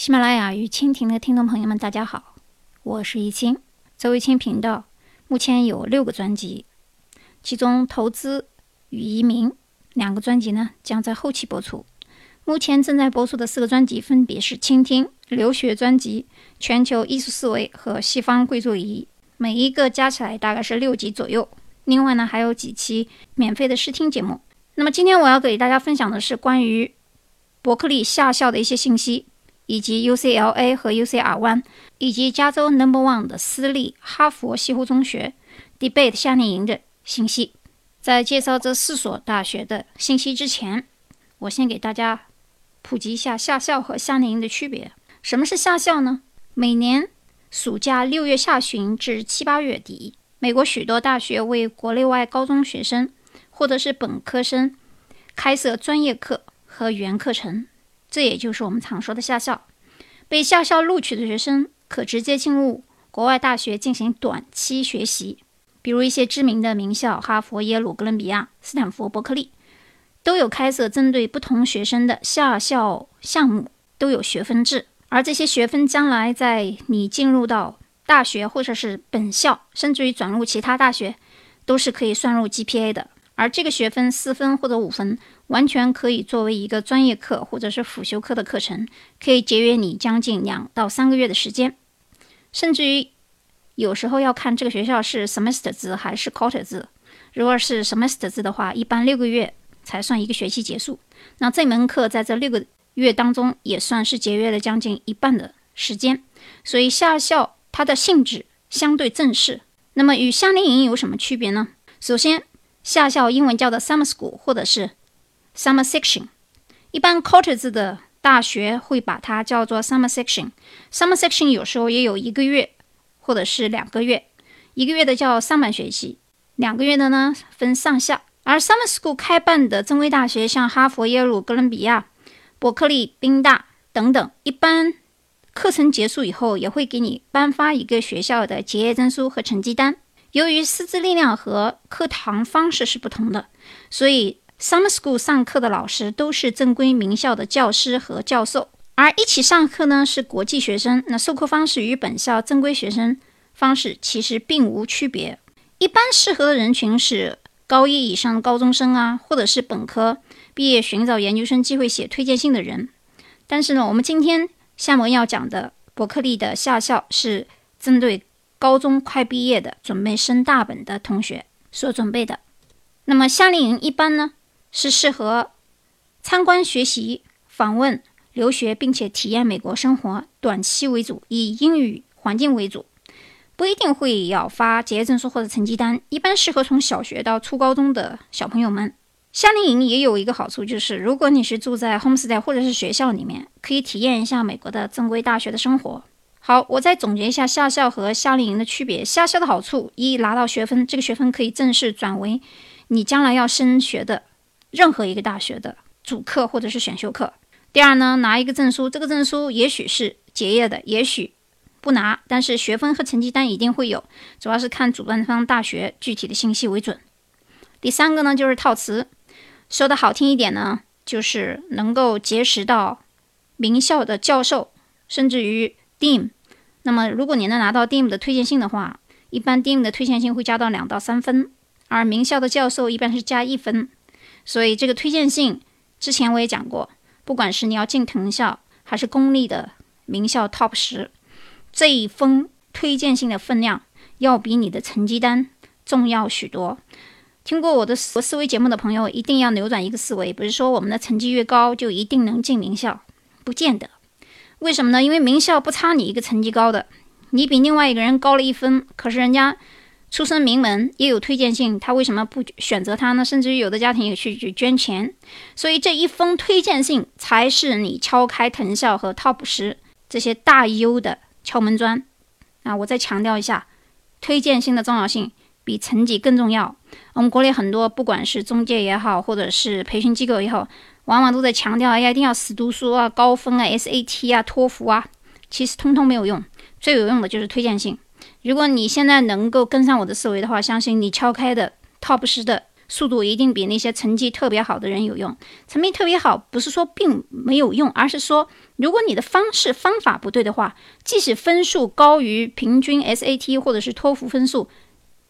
喜马拉雅与蜻蜓的听众朋友们，大家好，我是易清。周易清频道目前有六个专辑，其中投资与移民两个专辑呢将在后期播出。目前正在播出的四个专辑分别是倾听、留学专辑、全球艺术思维和西方贵族礼仪，每一个加起来大概是六集左右。另外呢，还有几期免费的试听节目。那么今天我要给大家分享的是关于伯克利下校的一些信息。以及 UCLA 和 UCR One，以及加州 Number One 的私立哈佛西湖中学 Debate 夏令营的信息。在介绍这四所大学的信息之前，我先给大家普及一下夏校和夏令营的区别。什么是夏校呢？每年暑假六月下旬至七八月底，美国许多大学为国内外高中学生或者是本科生开设专业课和语言课程。这也就是我们常说的下校。被下校录取的学生可直接进入国外大学进行短期学习，比如一些知名的名校，哈佛、耶鲁、哥伦比亚、斯坦福、伯克利，都有开设针对不同学生的下校项目，都有学分制。而这些学分将来在你进入到大学，或者是本校，甚至于转入其他大学，都是可以算入 GPA 的。而这个学分四分或者五分，完全可以作为一个专业课或者是辅修课的课程，可以节约你将近两到三个月的时间。甚至于有时候要看这个学校是 semester 制还是 quarter 制。如果是 semester 制的话，一般六个月才算一个学期结束。那这门课在这六个月当中也算是节约了将近一半的时间。所以下校它的性质相对正式。那么与夏令营有什么区别呢？首先。下校英文叫做 summer school 或者是 summer section，一般 quarter 制的大学会把它叫做 summer section。summer section 有时候也有一个月或者是两个月，一个月的叫上半学期，两个月的呢分上下。而 summer school 开办的正规大学，像哈佛、耶鲁、哥伦比亚、伯克利、宾大等等，一般课程结束以后也会给你颁发一个学校的结业证书和成绩单。由于师资力量和课堂方式是不同的，所以 summer school 上课的老师都是正规名校的教师和教授，而一起上课呢是国际学生。那授课方式与本校正规学生方式其实并无区别。一般适合的人群是高一以上高中生啊，或者是本科毕业寻找研究生机会写推荐信的人。但是呢，我们今天下面要讲的伯克利的下校是针对。高中快毕业的准备升大本的同学所准备的，那么夏令营一般呢是适合参观学习、访问、留学，并且体验美国生活，短期为主，以英语环境为主，不一定会要发结业证书或者成绩单，一般适合从小学到初高中的小朋友们。夏令营也有一个好处，就是如果你是住在 homestay 或者是学校里面，可以体验一下美国的正规大学的生活。好，我再总结一下夏校和夏令营的区别。夏校的好处：一，拿到学分，这个学分可以正式转为你将来要升学的任何一个大学的主课或者是选修课。第二呢，拿一个证书，这个证书也许是结业的，也许不拿，但是学分和成绩单一定会有，主要是看主办方大学具体的信息为准。第三个呢，就是套词，说的好听一点呢，就是能够结识到名校的教授，甚至于。Dean，那么如果你能拿到 Dean 的推荐信的话，一般 Dean 的推荐信会加到两到三分，而名校的教授一般是加一分。所以这个推荐信之前我也讲过，不管是你要进藤校还是公立的名校 Top 十，这一封推荐信的分量要比你的成绩单重要许多。听过我的思思维节目的朋友一定要扭转一个思维，不是说我们的成绩越高就一定能进名校，不见得。为什么呢？因为名校不差你一个成绩高的，你比另外一个人高了一分，可是人家出身名门，也有推荐信，他为什么不选择他呢？甚至于有的家庭也去去捐钱，所以这一封推荐信才是你敲开藤校和 Top 十这些大优的敲门砖啊！我再强调一下，推荐信的重要性比成绩更重要。我们国内很多不管是中介也好，或者是培训机构也好。往往都在强调，哎呀，一定要死读书啊，高分啊，SAT 啊，托福啊，其实通通没有用，最有用的就是推荐信。如果你现在能够跟上我的思维的话，相信你敲开的 Top 十的速度一定比那些成绩特别好的人有用。成绩特别好不是说并没有用，而是说如果你的方式方法不对的话，即使分数高于平均 SAT 或者是托福分数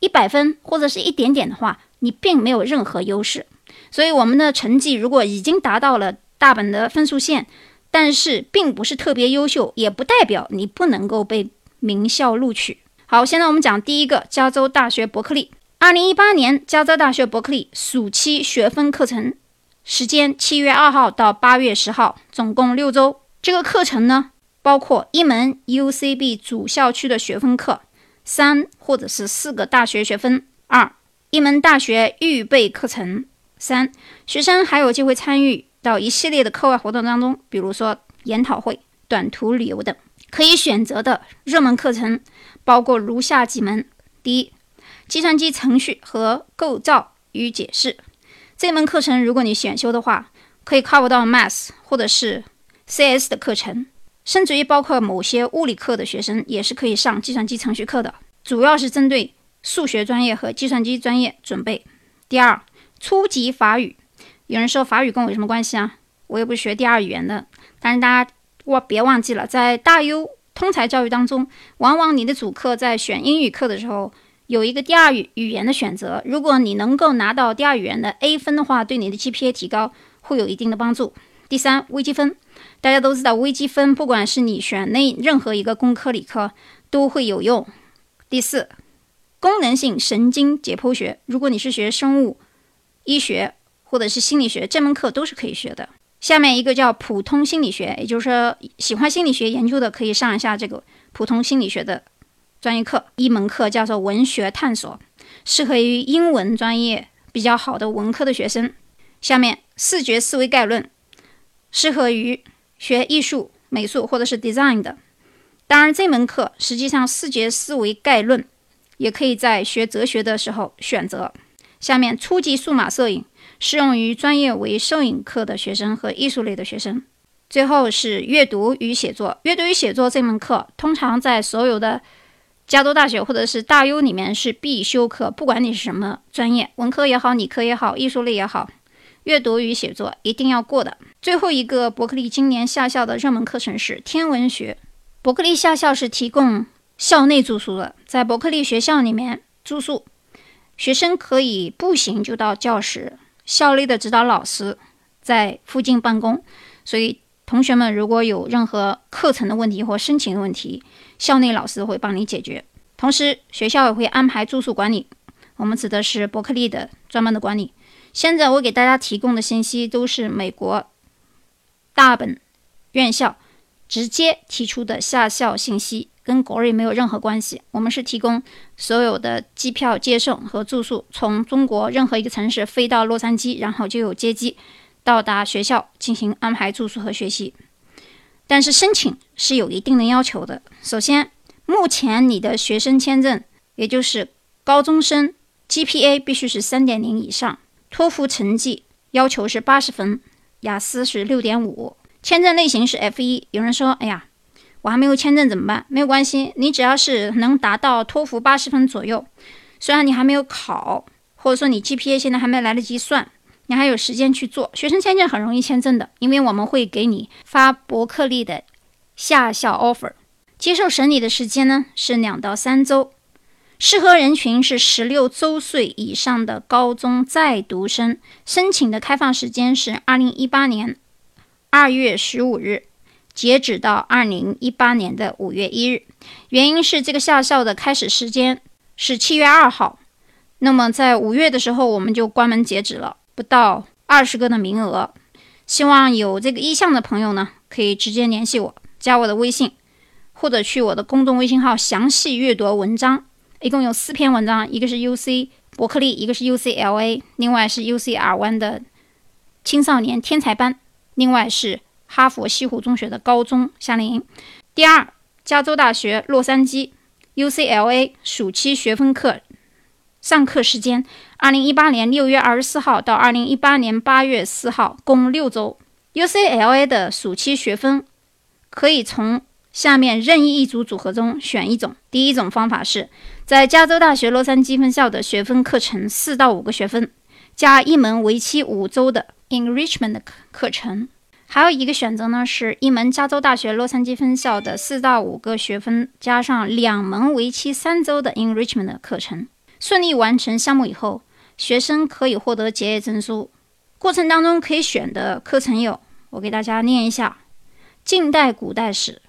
一百分或者是一点点的话，你并没有任何优势。所以我们的成绩如果已经达到了大本的分数线，但是并不是特别优秀，也不代表你不能够被名校录取。好，现在我们讲第一个，加州大学伯克利。二零一八年，加州大学伯克利暑期学分课程时间七月二号到八月十号，总共六周。这个课程呢，包括一门 UCB 主校区的学分课，三或者是四个大学学分；二一门大学预备课程；三学生还有机会参与到一系列的课外活动当中，比如说研讨会、短途旅游等。可以选择的热门课程。包括如下几门：第一，计算机程序和构造与解释这门课程，如果你选修的话，可以 cover 到 Math 或者是 CS 的课程，甚至于包括某些物理课的学生也是可以上计算机程序课的，主要是针对数学专业和计算机专业准备。第二，初级法语，有人说法语跟我有什么关系啊？我又不是学第二语言的，但是大家我别忘记了，在大优。通才教育当中，往往你的主课在选英语课的时候有一个第二语语言的选择。如果你能够拿到第二语言的 A 分的话，对你的 GPA 提高会有一定的帮助。第三，微积分，大家都知道微积分，不管是你选那任何一个工科理科都会有用。第四，功能性神经解剖学，如果你是学生物医学或者是心理学，这门课都是可以学的。下面一个叫普通心理学，也就是说喜欢心理学研究的可以上一下这个普通心理学的专业课。一门课叫做文学探索，适合于英文专业比较好的文科的学生。下面视觉思维概论，适合于学艺术、美术或者是 design 的。当然，这门课实际上视觉思维概论也可以在学哲学的时候选择。下面初级数码摄影。适用于专业为摄影课的学生和艺术类的学生。最后是阅读与写作。阅读与写作这门课通常在所有的加州大学或者是大优里面是必修课，不管你是什么专业，文科也好，理科也好，艺术类也好，阅读与写作一定要过的。最后一个伯克利今年下校的热门课程是天文学。伯克利下校是提供校内住宿的，在伯克利学校里面住宿，学生可以步行就到教室。校内的指导老师在附近办公，所以同学们如果有任何课程的问题或申请的问题，校内老师会帮你解决。同时，学校也会安排住宿管理，我们指的是伯克利的专门的管理。现在我给大家提供的信息都是美国大本院校直接提出的下校信息。跟国瑞没有任何关系，我们是提供所有的机票接送和住宿，从中国任何一个城市飞到洛杉矶，然后就有接机到达学校进行安排住宿和学习。但是申请是有一定的要求的。首先，目前你的学生签证，也就是高中生 GPA 必须是三点零以上，托福成绩要求是八十分，雅思是六点五，签证类型是 F 一。有人说，哎呀。我还没有签证怎么办？没有关系，你只要是能达到托福八十分左右，虽然你还没有考，或者说你 GPA 现在还没来得及算，你还有时间去做学生签证，很容易签证的，因为我们会给你发伯克利的下校 offer，接受审理的时间呢是两到三周，适合人群是十六周岁以上的高中在读生，申请的开放时间是二零一八年二月十五日。截止到二零一八年的五月一日，原因是这个下校的开始时间是七月二号，那么在五月的时候我们就关门截止了，不到二十个的名额。希望有这个意向的朋友呢，可以直接联系我，加我的微信，或者去我的公众微信号详细阅读文章。一共有四篇文章，一个是 UC 伯克利，一个是 UCLA，另外是 UCR 湾的青少年天才班，另外是。哈佛西湖中学的高中夏令营。第二，加州大学洛杉矶 （UCLA） 暑期学分课上课时间：二零一八年六月二十四号到二零一八年八月四号，共六周。UCLA 的暑期学分可以从下面任意一组组合中选一种。第一种方法是在加州大学洛杉矶分校的学分课程四到五个学分。加一门为期五周的 enrichment 课程。还有一个选择呢，是一门加州大学洛杉矶分校的四到五个学分，加上两门为期三周的 enrichment 课程。顺利完成项目以后，学生可以获得结业证书。过程当中可以选的课程有，我给大家念一下：近代古代史、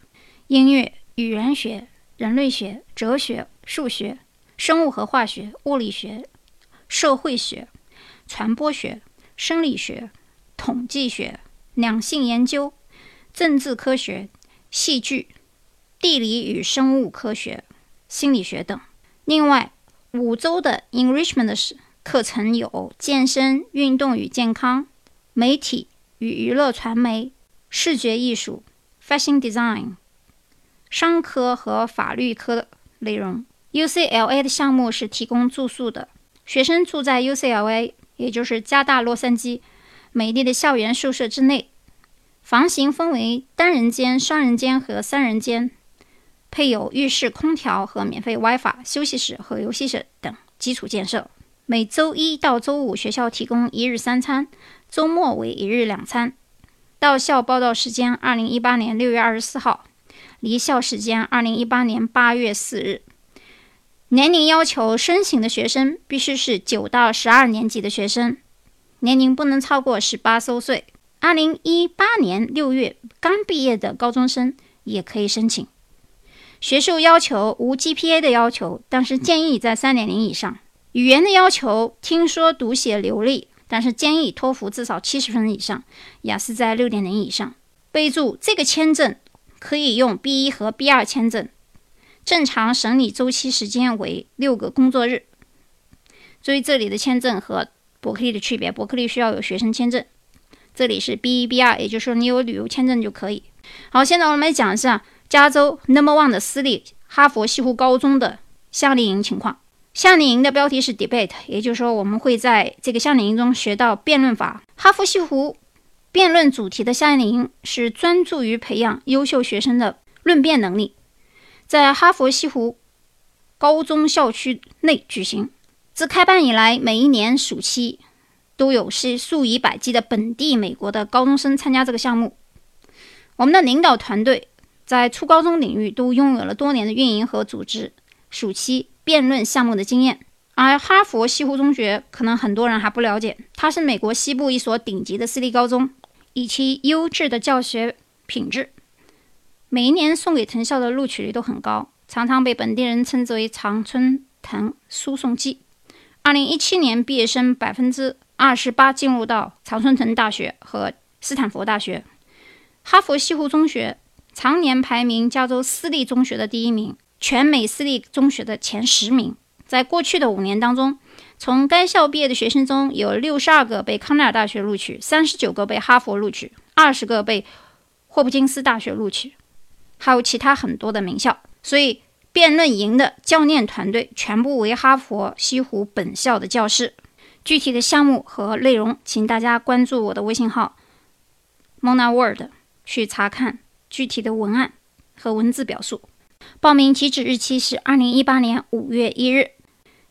音乐、语言学、人类学、哲学、数学、生物和化学、物理学、社会学、传播学、生理学、统计学。两性研究、政治科学、戏剧、地理与生物科学、心理学等。另外，五周的 enrichment 课程有健身、运动与健康、媒体与娱乐传媒、视觉艺术、fashion design、商科和法律科的内容。UCLA 的项目是提供住宿的，学生住在 UCLA，也就是加大洛杉矶。美丽的校园宿舍之内，房型分为单人间、双人间和三人间，配有浴室、空调和免费 WiFi、休息室和游戏室等基础建设。每周一到周五，学校提供一日三餐，周末为一日两餐。到校报到时间：二零一八年六月二十四号；离校时间：二零一八年八月四日。年龄要求：申请的学生必须是九到十二年级的学生。年龄不能超过十八周岁。二零一八年六月刚毕业的高中生也可以申请。学术要求无 GPA 的要求，但是建议在三点零以上。语言的要求听说读写流利，但是建议托福至少七十分以上，雅思在六点零以上。备注：这个签证可以用 B 一和 B 二签证，正常审理周期时间为六个工作日。注意这里的签证和。伯克利的区别，伯克利需要有学生签证，这里是 B 一 B 二，也就是说你有旅游签证就可以。好，现在我们来讲一下加州 Number One 的私立哈佛西湖高中的夏令营情况。夏令营的标题是 Debate，也就是说我们会在这个夏令营中学到辩论法。哈佛西湖辩论主题的夏令营是专注于培养优秀学生的论辩能力，在哈佛西湖高中校区内举行。自开办以来，每一年暑期都有是数以百计的本地美国的高中生参加这个项目。我们的领导团队在初高中领域都拥有了多年的运营和组织暑期辩论项目的经验。而哈佛西湖中学可能很多人还不了解，它是美国西部一所顶级的私立高中，以其优质的教学品质，每一年送给藤校的录取率都很高，常常被本地人称之为“常春藤输送机”。二零一七年毕业生百分之二十八进入到常春藤大学和斯坦福大学。哈佛西湖中学常年排名加州私立中学的第一名，全美私立中学的前十名。在过去的五年当中，从该校毕业的学生中有六十二个被康奈尔大学录取，三十九个被哈佛录取，二十个被霍普金斯大学录取，还有其他很多的名校。所以。辩论营的教练团队全部为哈佛西湖本校的教师。具体的项目和内容，请大家关注我的微信号 Mona World 去查看具体的文案和文字表述。报名截止日期是二零一八年五月一日。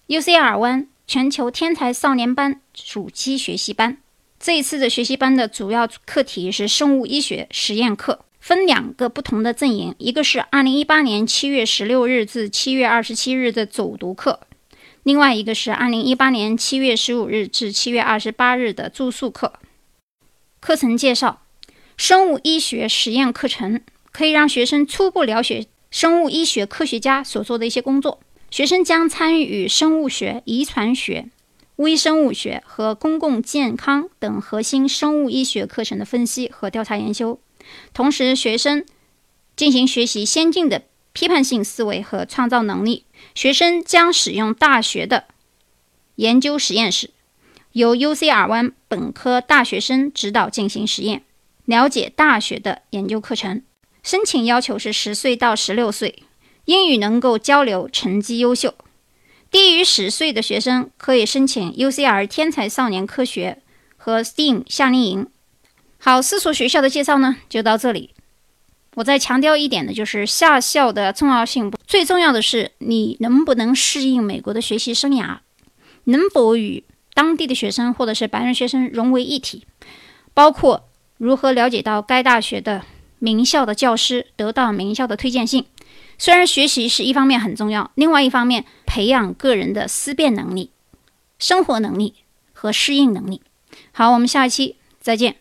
UCR 湾全球天才少年班暑期学习班，这一次的学习班的主要课题是生物医学实验课。分两个不同的阵营，一个是二零一八年七月十六日至七月二十七日的走读课，另外一个是二零一八年七月十五日至七月二十八日的住宿课。课程介绍：生物医学实验课程可以让学生初步了解生物医学科学家所做的一些工作。学生将参与生物学、遗传学、微生物学和公共健康等核心生物医学课程的分析和调查研究。同时，学生进行学习先进的批判性思维和创造能力。学生将使用大学的研究实验室，由 UCR 湾本科大学生指导进行实验，了解大学的研究课程。申请要求是十岁到十六岁，英语能够交流，成绩优秀。低于十岁的学生可以申请 UCR 天才少年科学和 STEAM 夏令营。好，四所学校的介绍呢，就到这里。我再强调一点的，就是下校的重要性。最重要的是，你能不能适应美国的学习生涯，能否与当地的学生或者是白人学生融为一体，包括如何了解到该大学的名校的教师，得到名校的推荐信。虽然学习是一方面很重要，另外一方面培养个人的思辨能力、生活能力和适应能力。好，我们下一期再见。